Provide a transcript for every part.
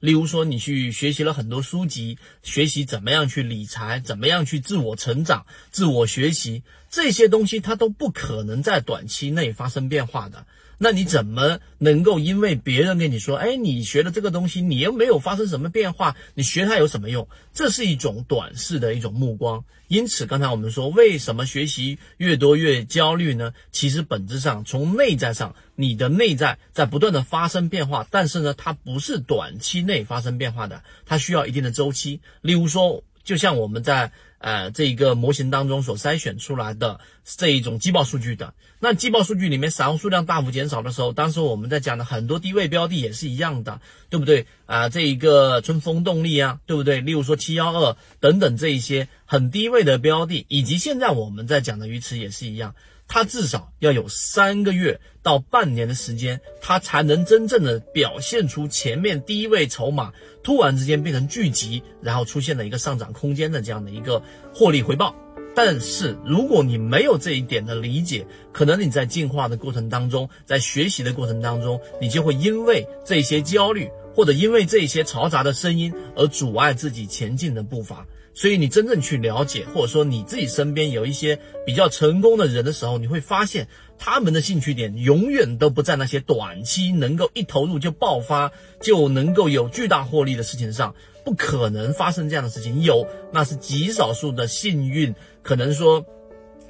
例如说，你去学习了很多书籍，学习怎么样去理财，怎么样去自我成长、自我学习，这些东西它都不可能在短期内发生变化的。那你怎么能够因为别人跟你说，哎，你学的这个东西，你又没有发生什么变化，你学它有什么用？这是一种短视的一种目光。因此，刚才我们说，为什么学习越多越焦虑呢？其实本质上从内在上，你的内在在不断的发生变化，但是呢，它不是短期内发生变化的，它需要一定的周期。例如说，就像我们在。呃，这一个模型当中所筛选出来的这一种季报数据的，那季报数据里面散户数量大幅减少的时候，当时我们在讲的很多低位标的也是一样的，对不对啊？这一个春风动力啊，对不对？例如说七幺二等等这一些很低位的标的，以及现在我们在讲的鱼池也是一样。它至少要有三个月到半年的时间，它才能真正的表现出前面低位筹码突然之间变成聚集，然后出现了一个上涨空间的这样的一个获利回报。但是如果你没有这一点的理解，可能你在进化的过程当中，在学习的过程当中，你就会因为这些焦虑，或者因为这些嘈杂的声音而阻碍自己前进的步伐。所以你真正去了解，或者说你自己身边有一些比较成功的人的时候，你会发现他们的兴趣点永远都不在那些短期能够一投入就爆发，就能够有巨大获利的事情上，不可能发生这样的事情。有那是极少数的幸运，可能说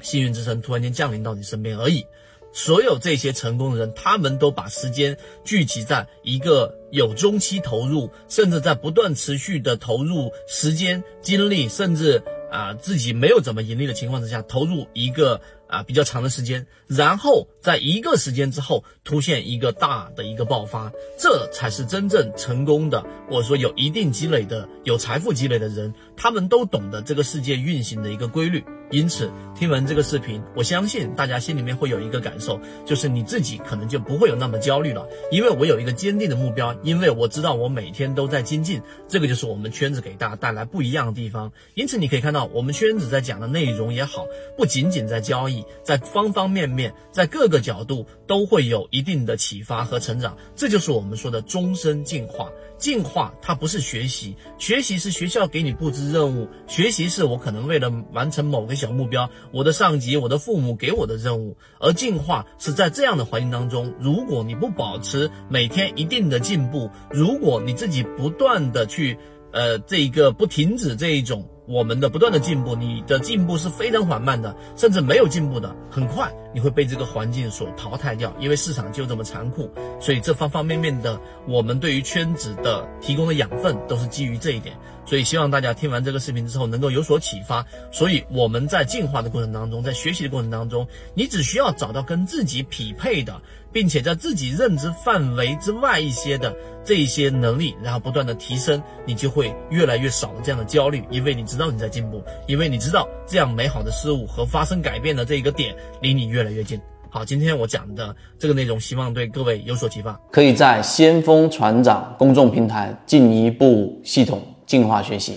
幸运之神突然间降临到你身边而已。所有这些成功的人，他们都把时间聚集在一个有中期投入，甚至在不断持续的投入时间、精力，甚至啊自己没有怎么盈利的情况之下，投入一个啊比较长的时间，然后在一个时间之后出现一个大的一个爆发，这才是真正成功的，或者说有一定积累的、有财富积累的人，他们都懂得这个世界运行的一个规律。因此，听完这个视频，我相信大家心里面会有一个感受，就是你自己可能就不会有那么焦虑了，因为我有一个坚定的目标，因为我知道我每天都在精进，这个就是我们圈子给大家带来不一样的地方。因此，你可以看到我们圈子在讲的内容也好，不仅仅在交易，在方方面面，在各个角度都会有一定的启发和成长，这就是我们说的终身进化。进化它不是学习，学习是学校给你布置任务，学习是我可能为了完成某个小目标，我的上级、我的父母给我的任务，而进化是在这样的环境当中，如果你不保持每天一定的进步，如果你自己不断的去，呃，这一个不停止这一种。我们的不断的进步，你的进步是非常缓慢的，甚至没有进步的。很快你会被这个环境所淘汰掉，因为市场就这么残酷。所以这方方面面的，我们对于圈子的提供的养分都是基于这一点。所以希望大家听完这个视频之后能够有所启发。所以我们在进化的过程当中，在学习的过程当中，你只需要找到跟自己匹配的，并且在自己认知范围之外一些的这一些能力，然后不断的提升，你就会越来越少的这样的焦虑，因为你知道你在进步，因为你知道这样美好的事物和发生改变的这一个点离你越来越近。好，今天我讲的这个内容，希望对各位有所启发。可以在先锋船长公众平台进一步系统。进化学习。